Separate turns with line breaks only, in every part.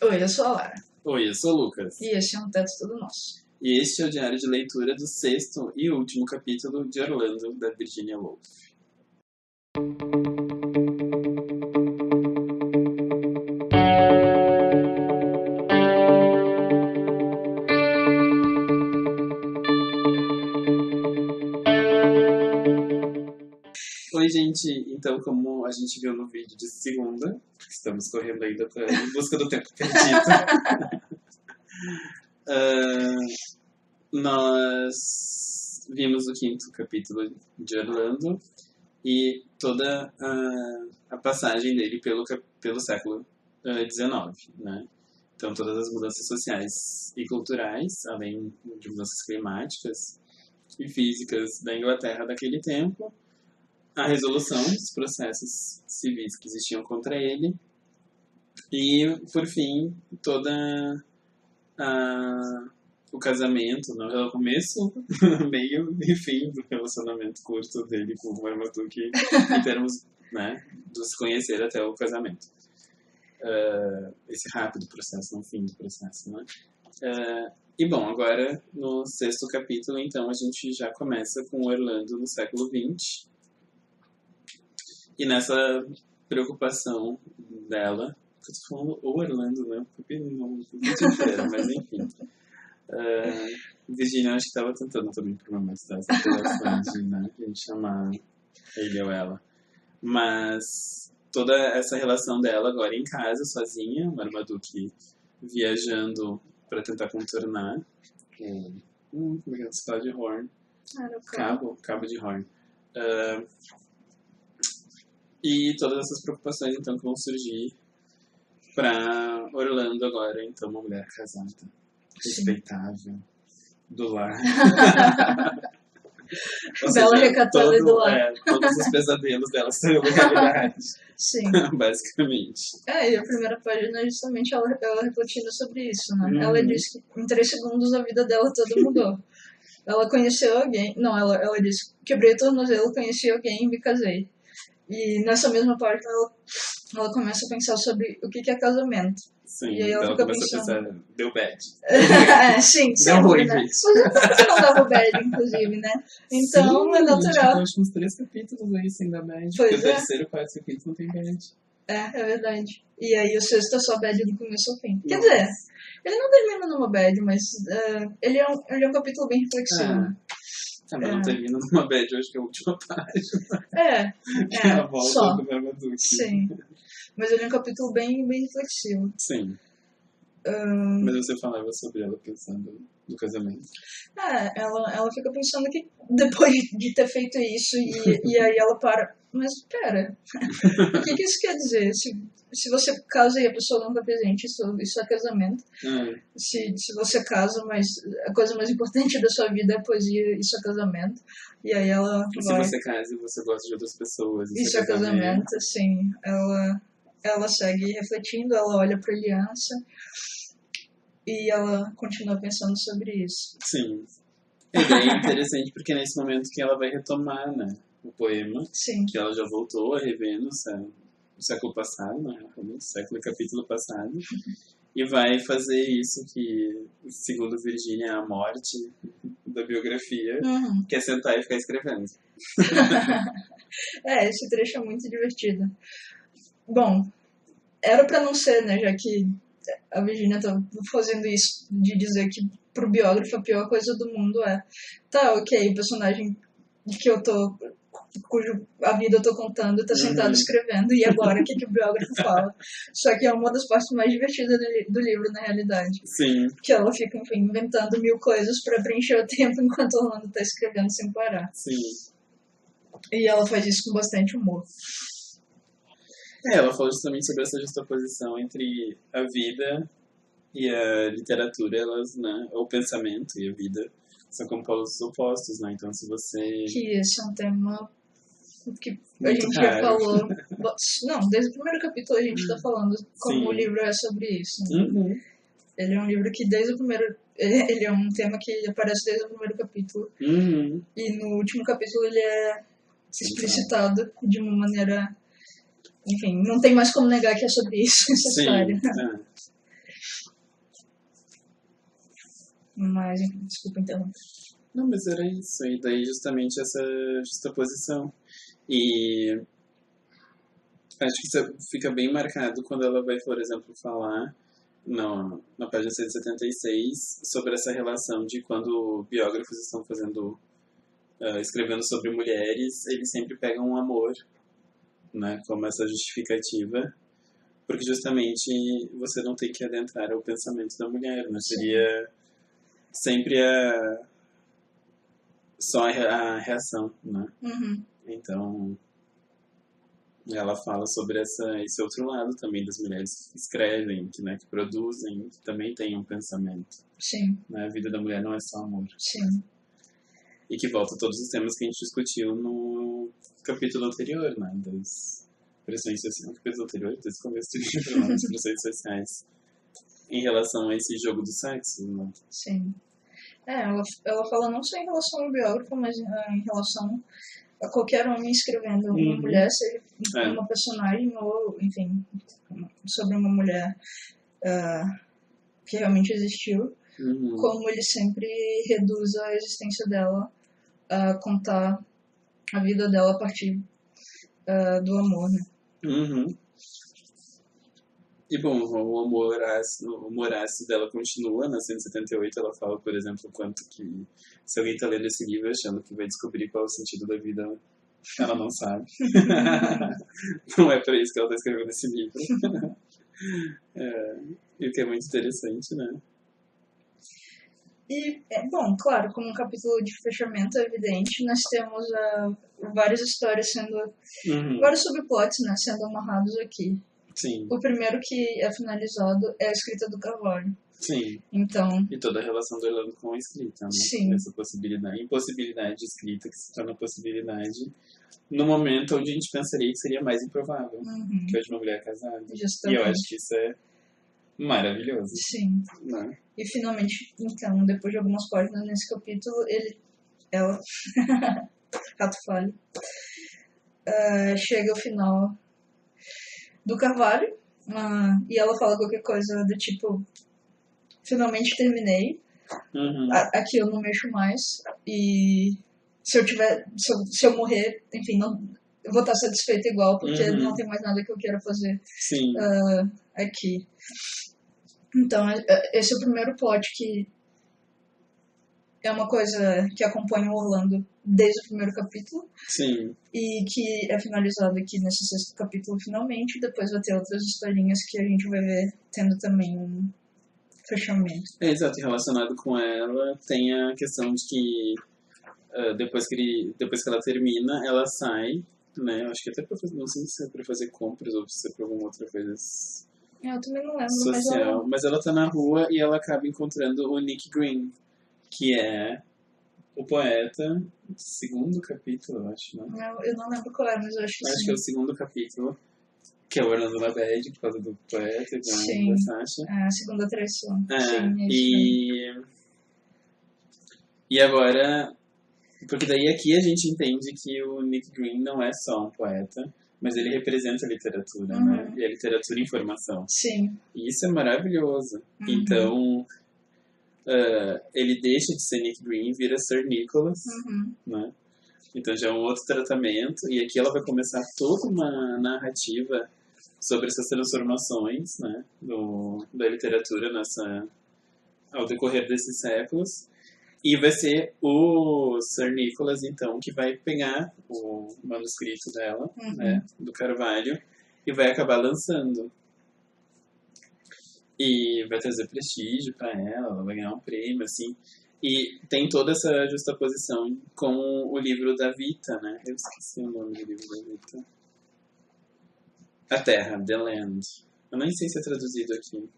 Oi, eu sou a Lara.
Oi, eu sou o Lucas.
E esse é um teto todo nosso.
E este é o diário de leitura do sexto e último capítulo de Orlando, da Virginia Woolf. Gente. Então, como a gente viu no vídeo de segunda, estamos correndo ainda pra- em busca do tempo perdido. Ah, nós vimos o quinto capítulo de Orlando e toda a, a passagem dele pelo, pelo século XIX, né? Então, todas as mudanças sociais e culturais, além de mudanças climáticas e físicas da Inglaterra daquele tempo, a resolução dos processos civis que existiam contra ele e, por fim, toda a, o casamento, né? o começo, meio e fim do relacionamento curto dele com o Marmaduke em termos né, de se conhecer até o casamento. Ah, esse rápido processo, não fim do processo, né? Ah, e bom, agora no sexto capítulo, então, a gente já começa com Orlando no século XX. E nessa preocupação dela, eu tô falando o Orlando, né? Porque não inteiro, mas enfim. Uh, Virginia, eu acho que estava tentando também problematizar essa relação de né, a gente chamar ele ou ela. Mas toda essa relação dela agora em casa, sozinha, Marmaduke viajando para tentar contornar o. Hum, como é que é? Cidade de Horn. Cabo, Cabo de Horn. Ah, e todas essas preocupações, então, que vão surgir para Orlando agora, então, uma mulher casada, respeitável, do lar.
Bela recatada e do lar.
é, todos os pesadelos dela são realidade,
Sim.
basicamente.
É, e a primeira página é justamente ela, ela refletindo sobre isso, né?
Uhum.
Ela diz que em três segundos a vida dela toda mudou. ela conheceu alguém. Não, ela, ela disse: quebrei o tornozelo, conheci alguém e me casei. E nessa mesma página ela, ela começa a pensar sobre o que, que é casamento.
Sim,
E aí ela
ela
fica
começa a
pensando-
pensar, deu bad.
é, sim, sempre,
ruim,
né? Você não dava bad, inclusive, né? Então
Sim,
é natural.
tem uns três capítulos aí sem dar bad.
Pois
porque
é.
o terceiro e o quarto capítulo não tem bad.
É, é verdade. E aí o sexto é só bad do começo ao fim. Quer
Nossa.
dizer, ele não termina numa bad, mas é, ele, é um, ele é um capítulo bem reflexivo.
Ah. Ah, mas não
É.
termina numa bad, eu acho que é a última página.
É,
Que é a
é,
volta
só.
do Marmaduke.
Sim. Mas ele é um capítulo bem, bem reflexivo.
Sim.
Ahn,
Mas você falava sobre ela pensando no casamento.
é, ela, ela fica pensando que depois de ter feito isso, e, e aí ela para. Mas pera, o que, que isso quer dizer? Se, se você casa e a pessoa não está presente, isso, isso é casamento.
Ah,
se, se você casa, mas a coisa mais importante da sua vida é poesia, isso é casamento. E aí ela
e se
vai.
você casa e você gosta de outras pessoas,
Isso é casamento, assim. Ela, ela segue refletindo, ela olha pra aliança e ela continua pensando sobre isso.
Sim. É bem interessante porque é nesse momento que ela vai retomar, né, o poema,
Sim,
que ela já voltou a rever no sé- no século passado, né, no século capítulo passado, e vai fazer isso que, segundo Virginia, é a morte da biografia,
Uhum.
que é sentar e ficar escrevendo.
É, esse trecho é muito divertido. Bom, era pra não ser, né, já que a Virginia tá fazendo isso de dizer que pro biógrafo a pior coisa do mundo é tá, ok, o personagem que eu tô cujo a vida eu tô contando tá sentado
Uhum.
escrevendo e agora o que, que o biógrafo fala só que é uma das partes mais divertidas do, do livro na realidade
Sim,
que ela fica enfim inventando mil coisas pra preencher o tempo enquanto o Orlando tá escrevendo sem parar
sim.
e ela faz isso com bastante humor
É, ela falou justamente sobre essa justaposição entre a vida e a literatura, elas, né, o pensamento e a vida são como polos opostos, né? Então, se você...
que esse é um tema que a
Muito
gente já falou. Não, desde o primeiro capítulo a gente está falando como
Sim.
o livro é sobre isso. né?
Uhum.
Ele é um livro que desde o primeiro. Ele é um tema que aparece desde o primeiro capítulo.
Uhum.
E no último capítulo ele é explicitado de uma maneira. Enfim, não tem mais como negar que é sobre isso essa
Sim.
história.
é.
Mas, enfim, desculpa interromper.
Não, mas era isso. E daí justamente essa justaposição. E acho que isso fica bem marcado quando ela vai, por exemplo, falar no, na página 176 sobre essa relação de quando biógrafos estão fazendo, uh, escrevendo sobre mulheres, eles sempre pegam o amor né, como essa justificativa, porque justamente você não tem que adentrar ao pensamento da mulher, né? Seria sempre a só a reação, né?
Uhum.
Então, ela fala sobre essa, esse outro lado também das mulheres que escrevem, que, né, que produzem, que também têm um pensamento.
Sim,
Né? A vida da mulher não é só amor.
sim.
E que volta a todos os temas que a gente discutiu no capítulo anterior, né? Das pressões sociais. No capítulo anterior, desde o começo do livro, né? das pressões sociais. Em relação a esse jogo do sexo, né?
Sim. É, ela, ela fala não só em relação ao biógrafo, mas ah, em relação qualquer homem escrevendo uma
Uhum.
mulher, seja
É.
uma personagem ou, enfim, sobre uma mulher ah, que realmente existiu,
Uhum.
como ele sempre reduz a existência dela a contar a vida dela a partir ah, do amor, né?
Uhum. E bom, o amor ácido, o humor ácido dela continua, na 178 ela fala, por exemplo, o quanto que se alguém tá lendo esse livro achando que vai descobrir qual é o sentido da vida, ela não sabe. não é para isso que ela tá escrevendo esse livro. É, e o que é muito interessante, né?
E, é, bom, claro, como um capítulo de fechamento é evidente, nós temos ah, várias histórias sendo.
Uhum.
vários subplots né, sendo amarrados aqui.
Sim,
O primeiro que é finalizado é a escrita do Carvalho.
Sim.
Então,
E toda a relação do Orlando com a escrita, né?
Sim.
Essa possibilidade, impossibilidade de escrita que se torna possibilidade no momento onde a gente pensaria que seria mais improvável,
uhum,
que hoje uma mulher é casada. E eu
justamente.
acho que isso é maravilhoso,
Sim.
né?
E finalmente, então, depois de algumas páginas nesse capítulo, ele. Ela. Rato falho. ah, chega ao final do Carvalho. ah, e ela fala qualquer coisa do tipo. Finalmente terminei.
Uhum.
a- aqui eu não mexo mais. E se eu tiver. Se eu, se eu morrer, enfim, não. Eu vou estar satisfeita igual, porque
Uhum.
não tem mais nada que eu queira fazer ah, aqui. Então, é- é- esse é o primeiro plot que é uma coisa que acompanha o Orlando desde o primeiro capítulo
sim.
e que é finalizado aqui nesse sexto capítulo finalmente. Depois vai ter outras historinhas que a gente vai ver tendo também um fechamento.
É, exato, e relacionado com ela tem a questão de que ah, depois, que ele, depois que ela termina, ela sai, né? Eu acho que até pra fazer, não sei se é pra fazer compras ou se é pra alguma outra coisa
Eu também não lembro, mas
social,
ela,
mas ela tá na rua e ela acaba encontrando o Nick Green, que é o poeta, segundo capítulo, eu acho, né?
eu, eu não lembro qual é, mas eu acho que
Acho
sim.
que é o segundo capítulo, que é o Orlando Labed, por causa do poeta da,
Sim.
da Sasha.
É a segunda traição.
É,
sim, é
e... E agora... Porque daí aqui a gente entende que o Nick Green não é só um poeta, mas ele representa a literatura,
Uhum.
né? E a literatura e informação.
Sim.
E isso é maravilhoso.
Uhum.
Então, ah, ele deixa de ser Nick Green e vira Sir Nicholas,
Uhum.
né? Então já é um outro tratamento. E aqui ela vai começar toda uma narrativa sobre essas transformações, né? Do, da literatura nessa, ao decorrer desses séculos. E vai ser o Sir Nicholas, então, que vai pegar o manuscrito dela,
Uhum.
né, do Carvalho, e vai acabar lançando. E vai trazer prestígio para ela, ela vai ganhar um prêmio, assim. E tem toda essa justaposição com o livro da Vita, né? Eu esqueci o nome do livro da Vita. A Terra, The Land. Eu nem sei se é traduzido aqui.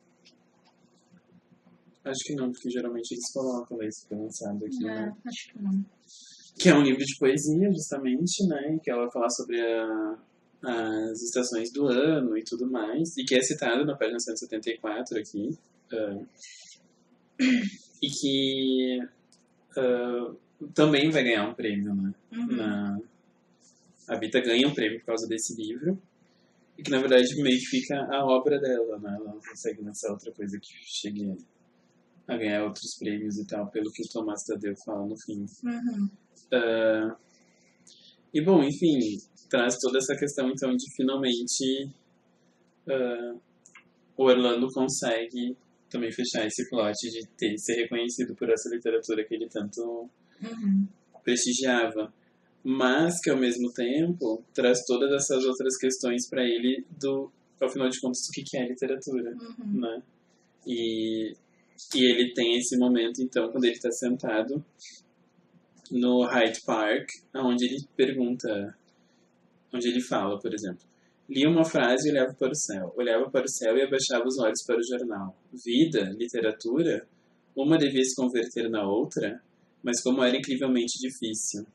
Acho que não, porque geralmente eles colocam isso que é lançado aqui, né?
É, acho que não.
Que é um livro de poesia, justamente, né? Que ela vai falar sobre a- as estações do ano e tudo mais. E que é citado na página 174 aqui. ah, e que ah, também vai ganhar um prêmio, né?
Uhum.
Na, a Vita ganha um prêmio por causa desse livro. E que, na verdade, meio que fica a obra dela, né? Ela não consegue lançar outra coisa que chegue a ganhar outros prêmios e tal, pelo que o Tomás Tadeu fala no fim.
Uhum.
Ah, e bom, enfim, traz toda essa questão então de finalmente ah, o Orlando consegue também fechar esse plot de ter, ser reconhecido por essa literatura que ele tanto
Uhum.
prestigiava, mas que ao mesmo tempo traz todas essas outras questões para ele do, ao final de contas, o que que é literatura,
Uhum.
né? E, e ele tem esse momento, então, quando ele está sentado no Hyde Park, onde ele pergunta, onde ele fala, por exemplo, lia uma frase e olhava para o céu, olhava para o céu e abaixava os olhos para o jornal. Vida, literatura, uma devia se converter na outra, mas como era incrivelmente difícil.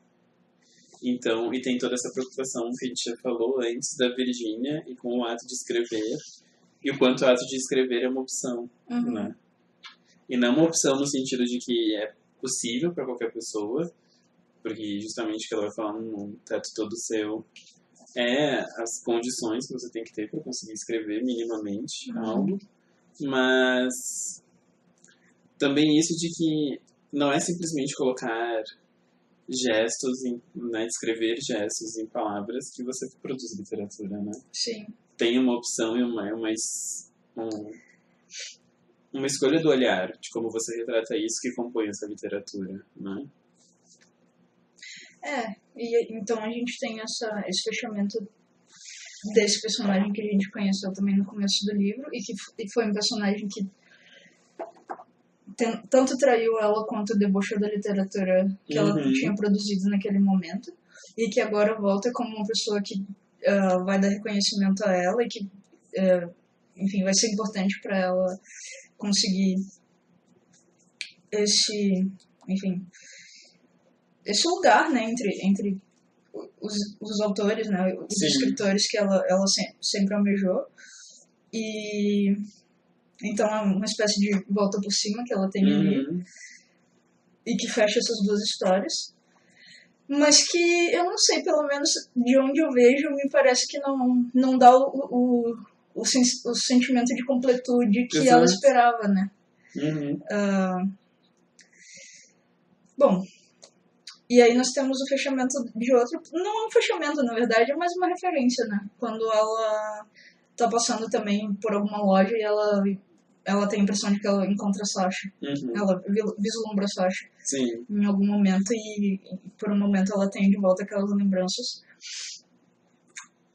Então, e tem toda essa preocupação que a gente já falou antes da Virgínia e com o ato de escrever, e o quanto o ato de escrever é uma opção,
Uhum.
né? E não uma opção no sentido de que é possível para qualquer pessoa, porque justamente que ela vai falar no teto todo seu é as condições que você tem que ter para conseguir escrever minimamente
Uhum.
algo, mas também isso de que não é simplesmente colocar gestos, em, né, escrever gestos em palavras que você produz literatura, né?
Sim.
Tem uma opção e uma, uma, um- uma escolha do olhar de como você retrata isso que compõe essa literatura, né?
É, e então a gente tem essa, esse fechamento desse personagem que a gente conheceu também no começo do livro e que e foi um personagem que tanto traiu ela quanto debochou da literatura que ela
Uhum.
tinha produzido naquele momento e que agora volta como uma pessoa que ah, vai dar reconhecimento a ela e que, ah, enfim, vai ser importante para ela conseguir esse, enfim, esse lugar, né, entre, entre os, os autores, né, os
Sim.
escritores que ela, ela se- sempre almejou. E então é uma espécie de volta por cima que ela tem ali
Uhum.
e que fecha essas duas histórias. Mas que eu não sei, pelo menos de onde eu vejo, me parece que não, não dá o, o, o, sen- o sentimento de completude que ela
Exato.
esperava, né?
Uhum.
Ah, bom, e aí nós temos o fechamento de outro. Não é um fechamento, na verdade, é mais uma referência, né? Quando ela tá passando também por alguma loja e ela, ela tem a impressão de que ela encontra a Sasha.
Uhum.
Ela vi- vislumbra a Sasha
Sim.
em algum momento e por um momento ela tem de volta aquelas lembranças.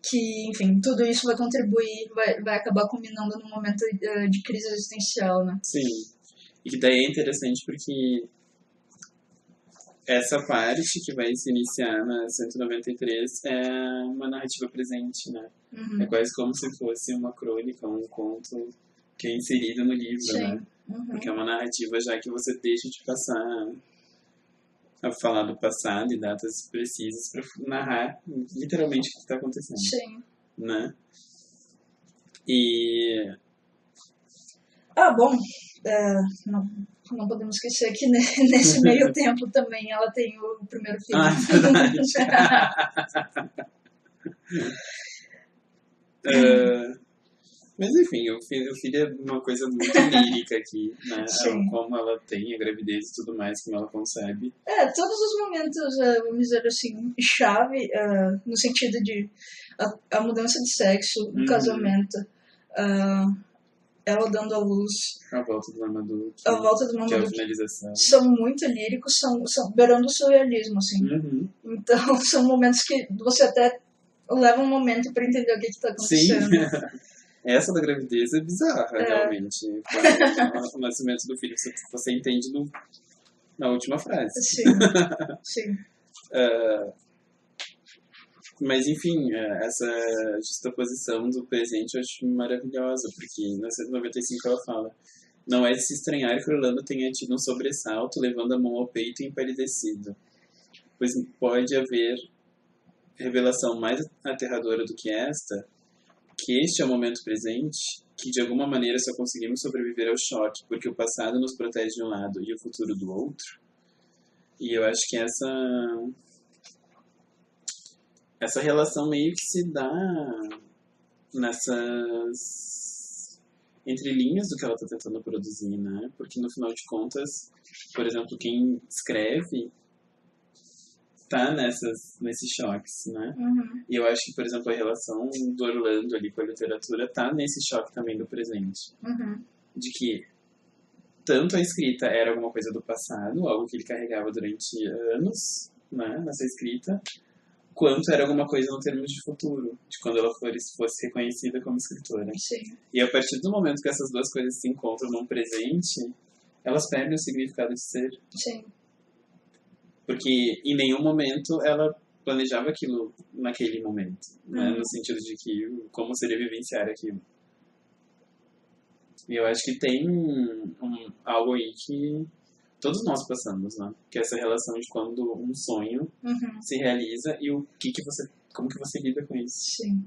Que, enfim, tudo isso vai contribuir, vai, vai acabar culminando num momento eh, de crise existencial, né?
Sim. E que daí é interessante porque essa parte que vai se iniciar na 193 é uma narrativa presente, né?
Uhum.
É quase como se fosse uma crônica, um conto que é inserido no livro,
Sim.
né?
Uhum.
Porque é uma narrativa já que você deixa de passar a falar do passado e datas precisas para narrar literalmente o que está acontecendo,
Sim.
né? E
Ah, bom, é, não, não podemos esquecer que ne- nesse meio tempo também ela tem o primeiro filho.
Ah, verdade. É, mas enfim, o filho, o filho é uma coisa muito lírica aqui, né?
Sim.
Como ela tem a gravidez e tudo mais, como ela concebe.
É, todos os momentos, é, vamos dizer assim, chave, é, no sentido de a, a mudança de sexo, o
Uhum.
casamento, é, ela dando à luz,
A volta do Mamadou,
a volta do
que é a
Mamadou,
finalização.
são muito líricos, são, são beirando o surrealismo, assim.
Uhum.
Então, são momentos que você até leva um momento para entender o que está
Sim.
acontecendo.
Essa da gravidez é bizarra,
É.
realmente. O nascimento do filho, você, você entende no, na última frase.
Sim, sim.
Ah, mas, enfim, é, essa justaposição do presente eu acho maravilhosa, porque na 195 ela fala não é de se estranhar que Orlando tenha tido um sobressalto, levando a mão ao peito e empalidecido, pois pode haver revelação mais aterradora do que esta, que este é o momento presente, que de alguma maneira só conseguimos sobreviver ao choque, porque o passado nos protege de um lado e o futuro do outro. E eu acho que essa essa relação meio que se dá nessas entre linhas do que ela está tentando produzir, né? Porque no final de contas, por exemplo, quem escreve tá nessas, nesses choques, né?
Uhum.
E eu acho que, por exemplo, a relação do Orlando ali com a literatura tá nesse choque também do presente.
Uhum.
De que tanto a escrita era alguma coisa do passado, algo que ele carregava durante anos, né, nessa escrita, quanto era alguma coisa no termos de futuro, de quando ela for, fosse reconhecida como escritora.
Sim.
E a partir do momento que essas duas coisas se encontram num presente, elas perdem o significado de ser.
Sim.
Porque em nenhum momento ela planejava aquilo naquele momento, né?
Uhum.
no sentido de que como seria vivenciar aquilo. E eu acho que tem um, algo aí que todos nós passamos, né? Que é essa relação de quando um sonho
Uhum.
se realiza e o que que você, como que você lida com isso.
Sim.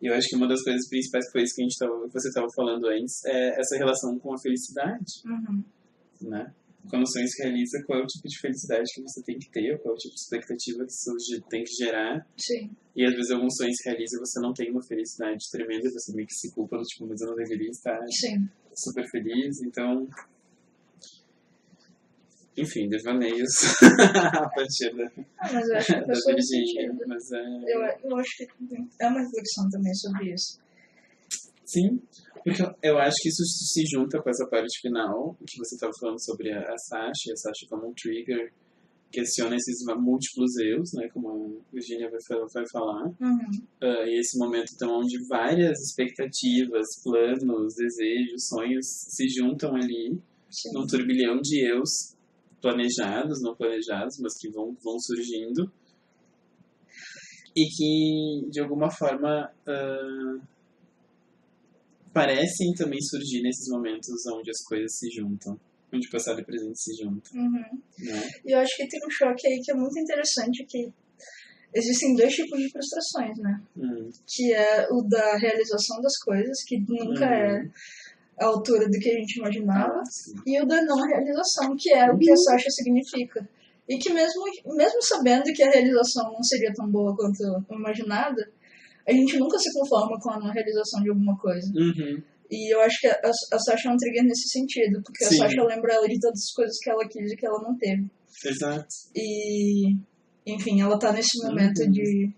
E eu acho que uma das coisas principais foi isso que a gente tava, você estava falando antes, é essa relação com a felicidade,
Uhum.
né? Quando o sonho se realiza, qual é o tipo de felicidade que você tem que ter, qual é o tipo de expectativa que você tem que gerar.
Sim.
E às vezes algum sonho se realiza e você não tem uma felicidade tremenda, você meio que se culpa, tipo, mas eu não deveria estar
Sim.
super feliz, então... Enfim, devaneios a partir da,
Ah, mas eu acho que
da Virgínia, mas é...
Eu, eu acho que é uma reflexão também sobre isso.
Sim, porque eu- acho que isso se junta com essa parte final, que você estava falando sobre a, a Sasha, e a Sasha como um trigger, questiona esses múltiplos eus, né, como a Virginia vai, vai falar,
Uhum.
Ah, e esse momento então onde várias expectativas, planos, desejos, sonhos se juntam ali,
Sim.
num turbilhão de eus planejados, não planejados, mas que vão, vão surgindo, e que de alguma forma ah, parecem também surgir nesses momentos onde as coisas se juntam, onde passado e presente se juntam,
Uhum.
né?
E eu acho que tem um choque aí que é muito interessante, que existem dois tipos de frustrações, né?
Hum,
Que é o da realização das coisas, que nunca
Uhum.
é a altura do que a gente imaginava, e o da não realização, que é o que a Sasha significa. E que mesmo, mesmo sabendo que a realização não seria tão boa quanto imaginada, a gente nunca se conforma com a não realização de alguma coisa.
Uhum,
E eu acho que a, a Sasha é um trigger nesse sentido, porque
Sim.
a Sasha lembra ela de todas as coisas que ela quis e que ela não teve.
exato.
E, enfim, ela tá nesse momento
Uhum.
de,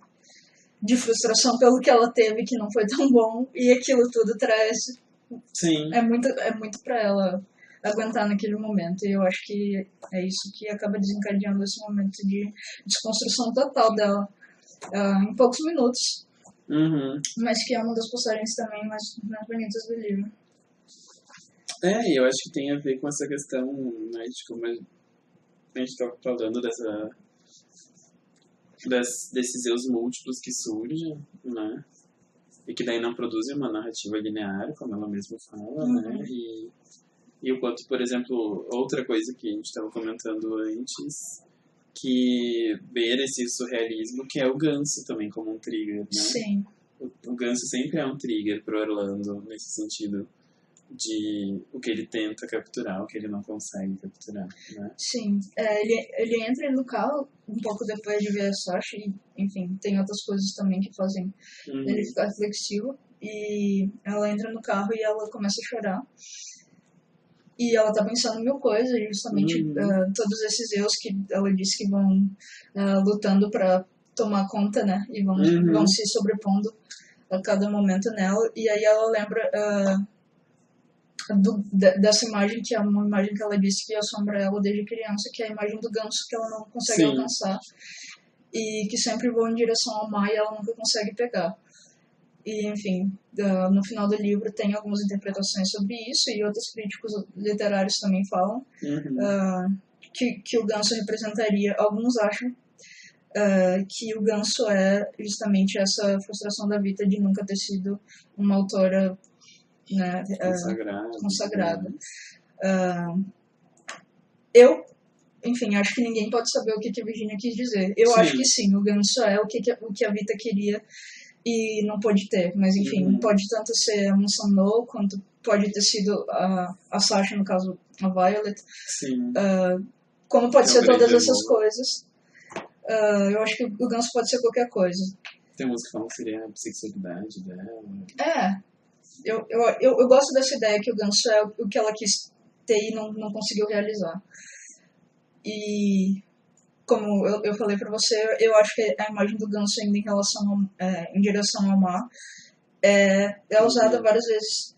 de frustração pelo que ela teve que não foi tão bom, e aquilo tudo traz.
Sim,
É muito, é muito pra ela aguentar naquele momento, e eu acho que é isso que acaba desencadeando esse momento de desconstrução total dela ah, em poucos minutos,
uhum.
mas que é uma das passagens também mais, mais bonitas do livro.
É, eu acho que tem a ver com essa questão, né, de como a a gente tá falando dessa das, desses eus múltiplos que surgem, né? E que daí não produzem uma narrativa linear, como ela mesma fala,
Uhum.
né? E, e o quanto, por exemplo, outra coisa que a gente estava comentando antes, que ver esse surrealismo, que é o ganso também como um trigger, né?
Sim,
O, o ganso sempre é um trigger pro Orlando, nesse sentido de o que ele tenta capturar, o que ele não consegue capturar, né?
sim. É, ele, ele entra no carro um pouco depois de ver a Sasha, e, enfim, tem outras coisas também que fazem
Uhum.
ele ficar reflexivo. E ela entra no carro e ela começa a chorar. E ela tá pensando mil coisas, justamente
Uhum.
ah, todos esses eus que ela disse que vão ah, lutando pra tomar conta, né? E vão,
Uhum.
vão se sobrepondo a cada momento nela. E aí ela lembra ah, do- de- dessa imagem, que é uma imagem que ela disse que assombra ela desde criança, que é a imagem do ganso que ela não consegue
Sim.
alcançar. E que sempre voa em direção ao mar e ela nunca consegue pegar. E, enfim, no final do livro tem algumas interpretações sobre isso e outros críticos literários também falam
Uhum.
ah, que, que o ganso representaria. Alguns acham ah, que o ganso é justamente essa frustração da Vita de nunca ter sido uma autora né, ah,
Consagrado.
consagrada. Ah, eu, enfim, acho que ninguém pode saber o que, que a Virginia quis dizer. Eu
Sim.
acho que sim, o ganso é o que, que, o que a Vita queria e não pôde ter. Mas, enfim,
Uhum.
pode tanto ser a Mansão No, quanto pode ter sido a, a Sasha, no caso, a Violet.
Sim.
Como pode
É
ser todas essas coisas. Ah, eu acho que o ganso pode ser qualquer coisa.
Tem música que falam que seria a bissexualidade dela.
É, eu, eu, eu, eu gosto dessa ideia que o ganso é o que ela quis ter e não, não conseguiu realizar. E como eu, eu falei para você, eu acho que a imagem do ganso ainda em relação ao, é, em direção ao mar é, é usada várias vezes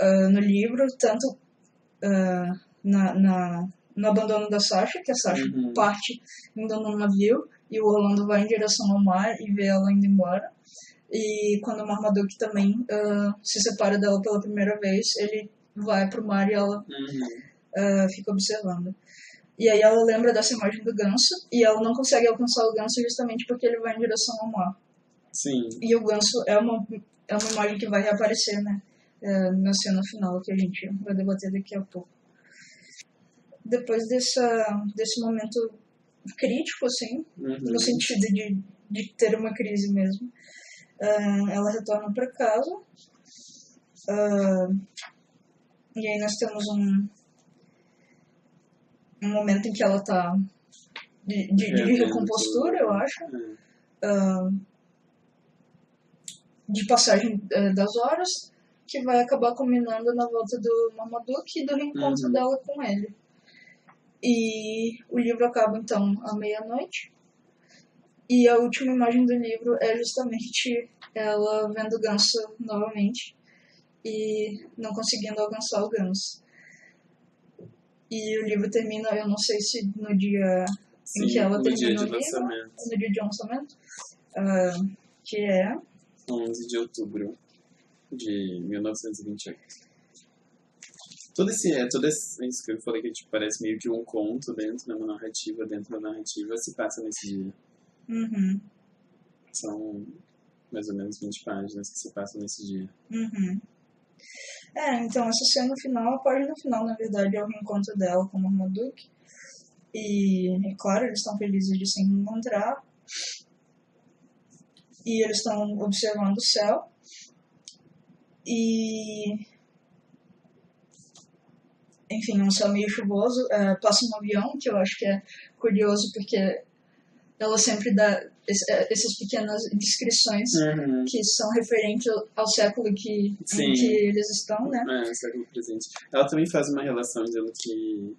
uh, no livro, tanto uh, na, na, no abandono da Sasha, que a Sasha
Uhum.
parte indo no navio e o Orlando vai em direção ao mar e vê ela indo embora. E quando o Marmaduke também uh, se separa dela pela primeira vez, ele vai pro mar e ela
Uhum.
uh, fica observando. E aí ela lembra dessa imagem do ganso e ela não consegue alcançar o ganso justamente porque ele vai em direção ao mar.
Sim.
E o ganso é uma, é uma imagem que vai reaparecer, né? É, na cena final que a gente vai debater daqui a pouco. Depois dessa, desse momento crítico, assim,
Uhum.
no sentido de, de ter uma crise mesmo, ah, ela retorna para casa. ah, e aí nós temos um, um momento em que ela tá de, de, de recompostura, eu acho. Ah, de passagem eh, das horas, que vai acabar culminando na volta do Marmaduke e do reencontro
Uhum.
dela com ele. E o livro acaba então à meia-noite. E a última imagem do livro é justamente ela vendo o ganso novamente e não conseguindo alcançar o ganso. E o livro termina, eu não sei se no dia em
Sim,
que ela termina
de
o livro, no dia de lançamento, ah, que é
11 de outubro de 1928. Todo esse, é, todo esse, isso que eu falei que tipo, parece meio que um conto dentro de uma narrativa, dentro da narrativa, se passa nesse dia.
Uhum,
São mais ou menos 20 páginas que se passam nesse dia.
uhum. É, então essa cena final, a página final, na verdade, é o reencontro dela com o Marmaduke. E, é claro, eles estão felizes de se reencontrar. E eles estão observando o céu. E. Enfim, é um céu meio chuvoso. É, passa um avião, que eu acho que é curioso, porque ela sempre dá é, essas pequenas descrições
Uhum.
que são referentes ao- século que, em que eles estão, né?
É, século presente. Ela também faz uma relação dizendo que.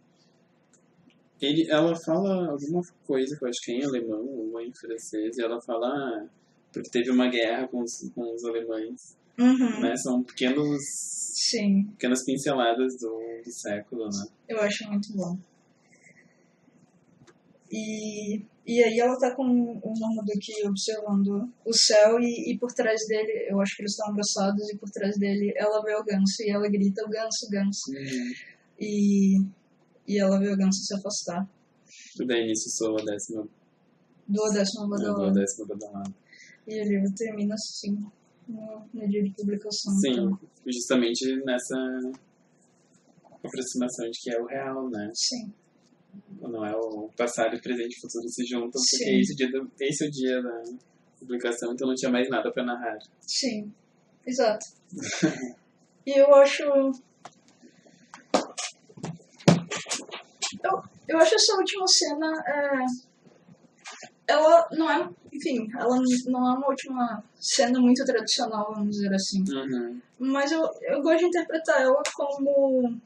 Ele, ela fala alguma coisa que eu acho que é em alemão ou em francês, e ela fala ah, porque teve uma guerra com os, com os alemães.
Uhum.
Né? São pequenos,
Sim,
pequenas pinceladas do, do século, né?
eu acho muito bom. E, e aí ela tá com o Marmaduke observando o céu e, e por trás dele, eu acho que eles estão abraçados e por trás dele ela vê o ganso e ela grita o ganso, ganso. E, e ela vê o ganso se afastar
E daí nisso soa a décima,
do décimo
do
badalado.
décima badalada.
E o livro termina assim, no, no dia de publicação.
Sim,
então,
justamente nessa aproximação de que é o real, né?
sim.
Não é o passado presente e futuro se juntam, porque
Sim.
esse, dia do- esse é o dia da publicação, então não tinha mais nada pra narrar.
Sim, exato. e eu acho. Eu, eu acho essa última cena. É... Ela não é. Enfim, ela não é uma última cena muito tradicional, vamos dizer assim.
Uhum.
Mas eu, eu gosto de interpretar ela como.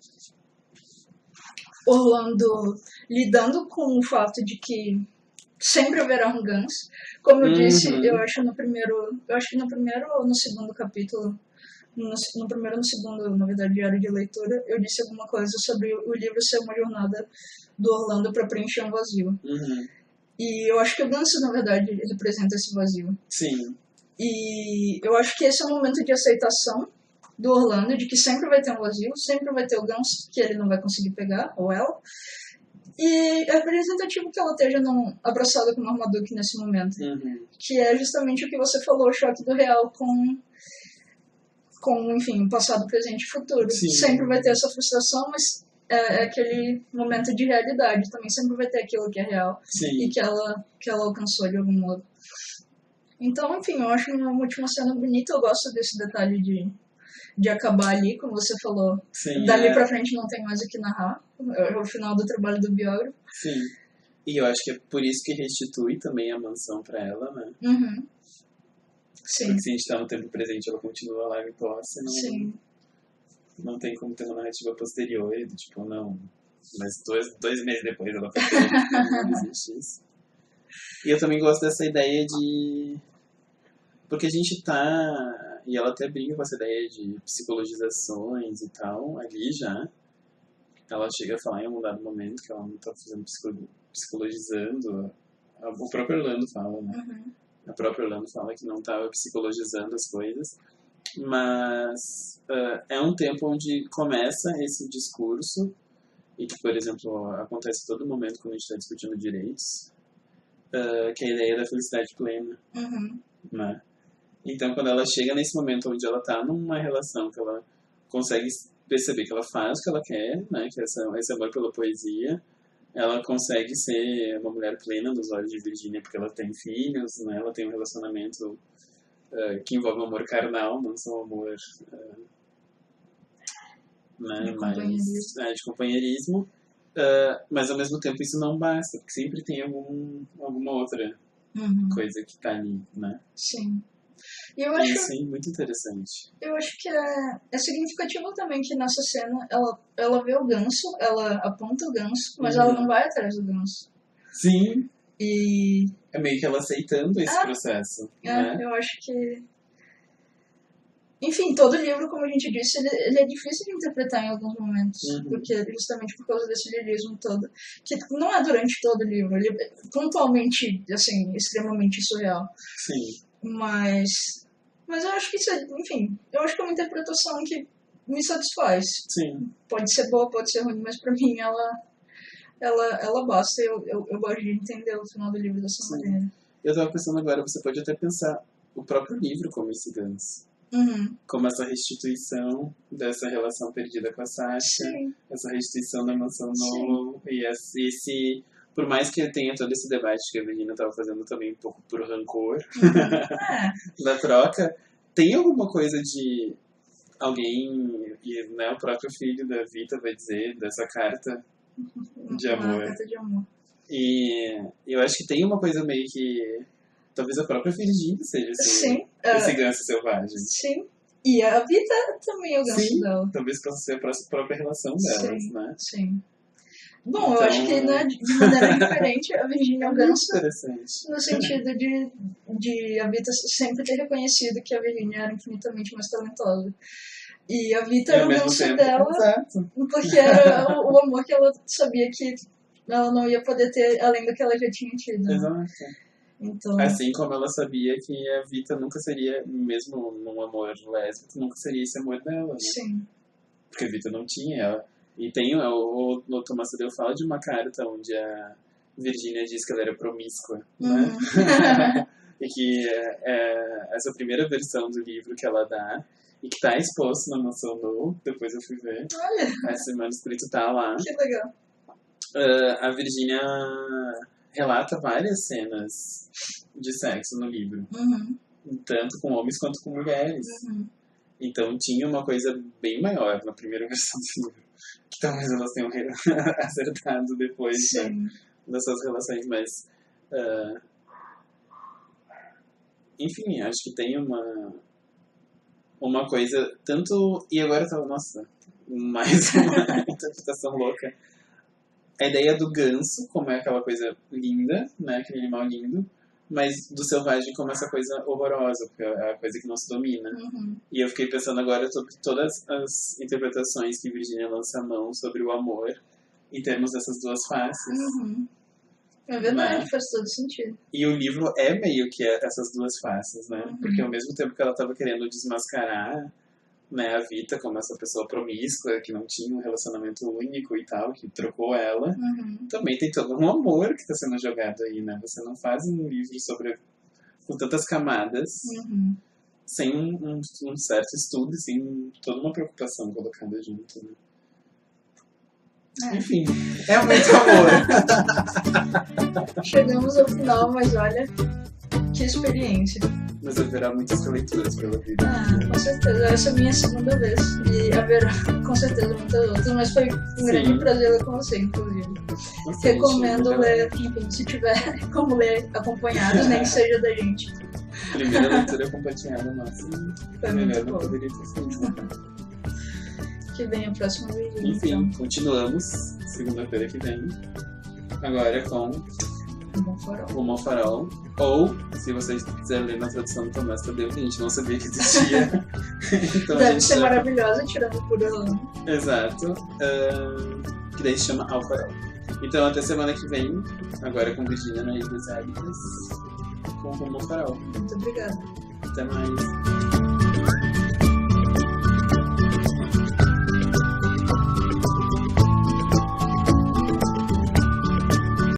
Orlando lidando com o fato de que sempre haverá um Gans. Como eu
Uhum.
disse, eu acho no primeiro. Eu acho que no primeiro ou no segundo capítulo. No, no primeiro ou no segundo, na verdade, diário de leitura, eu disse alguma coisa sobre o livro ser uma jornada do Orlando para preencher um vazio.
Uhum.
E eu acho que o Ganso, na verdade, representa esse vazio.
Sim.
E eu acho que esse é o momento de aceitação do Orlando, de que sempre vai ter um vazio, sempre vai ter o Ganso que ele não vai conseguir pegar, ou ela. E é representativo que ela esteja num, abraçada com o Marmaduke nesse momento.
Uhum.
Que é justamente o que você falou, o choque do real com, com enfim, passado, presente e futuro.
Sim.
Sempre vai ter essa frustração, mas é, é aquele momento de realidade. Também sempre vai ter aquilo que é real e
Sim.
que ela, que ela alcançou de algum modo. Então, enfim, eu acho uma última cena bonita. Eu gosto desse detalhe de, de acabar ali, como você falou.
Sim.
Dali
é.
pra frente não tem mais o que narrar. É o final do trabalho do biógrafo.
Sim. E eu acho que é por isso que restitui também a mansão pra ela, né?
Uhum. Sim,
Porque se a gente tá no tempo presente, ela continua lá em posse, não,
sim.
não tem como ter uma narrativa posterior, tipo, não. Mas dois, dois meses depois ela foi não existe isso. E eu também gosto dessa ideia de. Porque a gente tá. E ela até brinca com essa ideia de psicologizações e tal, ali já. Ela chega a falar em um dado momento que ela não tá fazendo psicolo- psicologizando. O próprio Orlando fala, né?
Uhum.
A própria Orlando fala que não estava psicologizando as coisas, mas ah, é um tempo onde começa esse discurso e que, por exemplo, acontece a todo momento quando a gente está discutindo direitos, ah, que é a ideia da felicidade plena,
Uhum.
né? Então, quando ela chega nesse momento onde ela está numa relação que ela consegue perceber que ela faz o que ela quer, né? Que essa, esse amor pela poesia, ela consegue ser uma mulher plena nos olhos de Virginia porque ela tem filhos, né? Ela tem um relacionamento eh, que envolve amor carnal, não só amor eh, né?
De
mais
companheirismo.
é, de companheirismo. Eh, mas ao mesmo tempo isso não basta, porque sempre tem algum, alguma outra
Uhum.
coisa que tá ali, né?
Sim. E eu acho,
é muito interessante.
eu acho que é, é significativo também que nessa cena ela, ela vê o ganso, ela aponta o ganso, mas
Uhum.
ela não vai atrás do ganso.
Sim,
E
é meio que ela aceitando esse
Ah,
processo,
é,
né?
eu acho que. Enfim, todo livro, como a gente disse, ele, ele é difícil de interpretar em alguns momentos,
Uhum.
porque justamente por causa desse lirismo todo, que não é durante todo o livro, ele é pontualmente, assim, extremamente surreal.
Sim,
Mas, mas eu acho que isso é, enfim, eu acho que é uma interpretação que me satisfaz.
sim.
Pode ser boa, pode ser ruim, mas pra mim ela, ela, ela basta. Eu, eu, eu gosto de entender o final do livro dessa
Sim.
maneira.
Eu tava pensando agora, você pode até pensar o próprio livro como esse ganso.
Uhum.
Como essa restituição dessa relação perdida com a Sasha,
Sim.
essa restituição da mansão novo e esse- por mais que tenha todo esse debate que a Virginia estava fazendo também um pouco por rancor
É,
da troca, tem alguma coisa de alguém e né, o próprio filho da Vita vai dizer dessa carta de
uma
amor.
carta de amor.
E eu acho que tem uma coisa meio que talvez a própria Virginia seja esse,
Sim, é,
esse ganso selvagem.
sim. E a vida também é o ganso
Sim.
dela.
Talvez possa ser a pró- própria relação delas,
Sim.
né?
Sim. Bom, eu
Então-
acho que né, de maneira diferente a Virginia é ganso
interessante.
no sentido de, de a Vita sempre ter reconhecido que a Virginia era infinitamente mais talentosa. E a Vita era o ganso dela
exato.
porque era o, o amor que ela sabia que ela não ia poder ter além do que ela já tinha tido.
Exato.
Então,
Assim como ela sabia que a Vita nunca seria, mesmo num amor lésbico, nunca seria esse amor dela, né?
sim.
Porque a Vita não tinha ela. E tem o, o, o Thomas Tadeu fala de uma carta onde a Virginia diz que ela era promíscua, né?
Uhum.
e que é, é essa primeira versão do livro que ela dá e que tá exposto na Mansão No, depois eu fui ver,
Olha,
esse manuscrito tá lá.
que legal.
Ah, a Virginia relata várias cenas de sexo no livro,
Uhum,
tanto com homens quanto com mulheres.
uhum.
Então tinha uma coisa bem maior na primeira versão do livro, talvez elas tenham acertado depois né,
Sim.
das suas relações, mas ah, enfim, acho que tem uma uma coisa tanto e agora tá nossa mais uma interpretação louca a ideia do ganso como é aquela coisa linda né aquele animal lindo mas do selvagem como essa coisa horrorosa porque é a coisa que não se domina
Uhum.
e eu fiquei pensando agora sobre todas as interpretações que Virginia lança a mão sobre o amor em termos dessas duas faces
Uhum. É verdade,
Né?
faz todo sentido.
E o livro é meio que essas duas faces, né?
Uhum.
Porque ao mesmo tempo que ela estava querendo desmascarar né, a Vita como essa pessoa promíscua, que não tinha um relacionamento único e tal, que trocou ela,
Uhum.
também tem todo um amor que está sendo jogado aí, né? Você não faz um livro sobre com tantas camadas,
Uhum.
sem um, um- certo estudo, sem toda uma preocupação colocada junto, né?
É.
Enfim, é muito amor.
Chegamos ao final, mas olha, que experiência.
Mas haverá muitas releituras pela vida.
Ah, com certeza. Essa é a minha segunda vez. E haverá com certeza muitas outras. Mas foi um
Sim.
grande prazer ler com você, inclusive. Recomendo ler, enfim, se tiver como ler acompanhados, nem que seja da gente.
Primeira leitura compartilhada nossa.
Foi
melhor não poderia ter sido.
Que vem a próxima Virgínia.
Enfim,
Então,
continuamos segunda-feira que vem. Agora com
um bom farol.
o. Ou, se vocês quiserem ler na tradução do Tomás Tadeu, que a gente não sabia que existia. então a
Deve
gente
ser
já-
maravilhosa, tirando por ano.
Exato. Ah, que daí se chama Alfarol. Então até semana que vem, agora com Virginia na Ilhas Áridas, com o Mofarol.
Muito obrigada.
Até mais.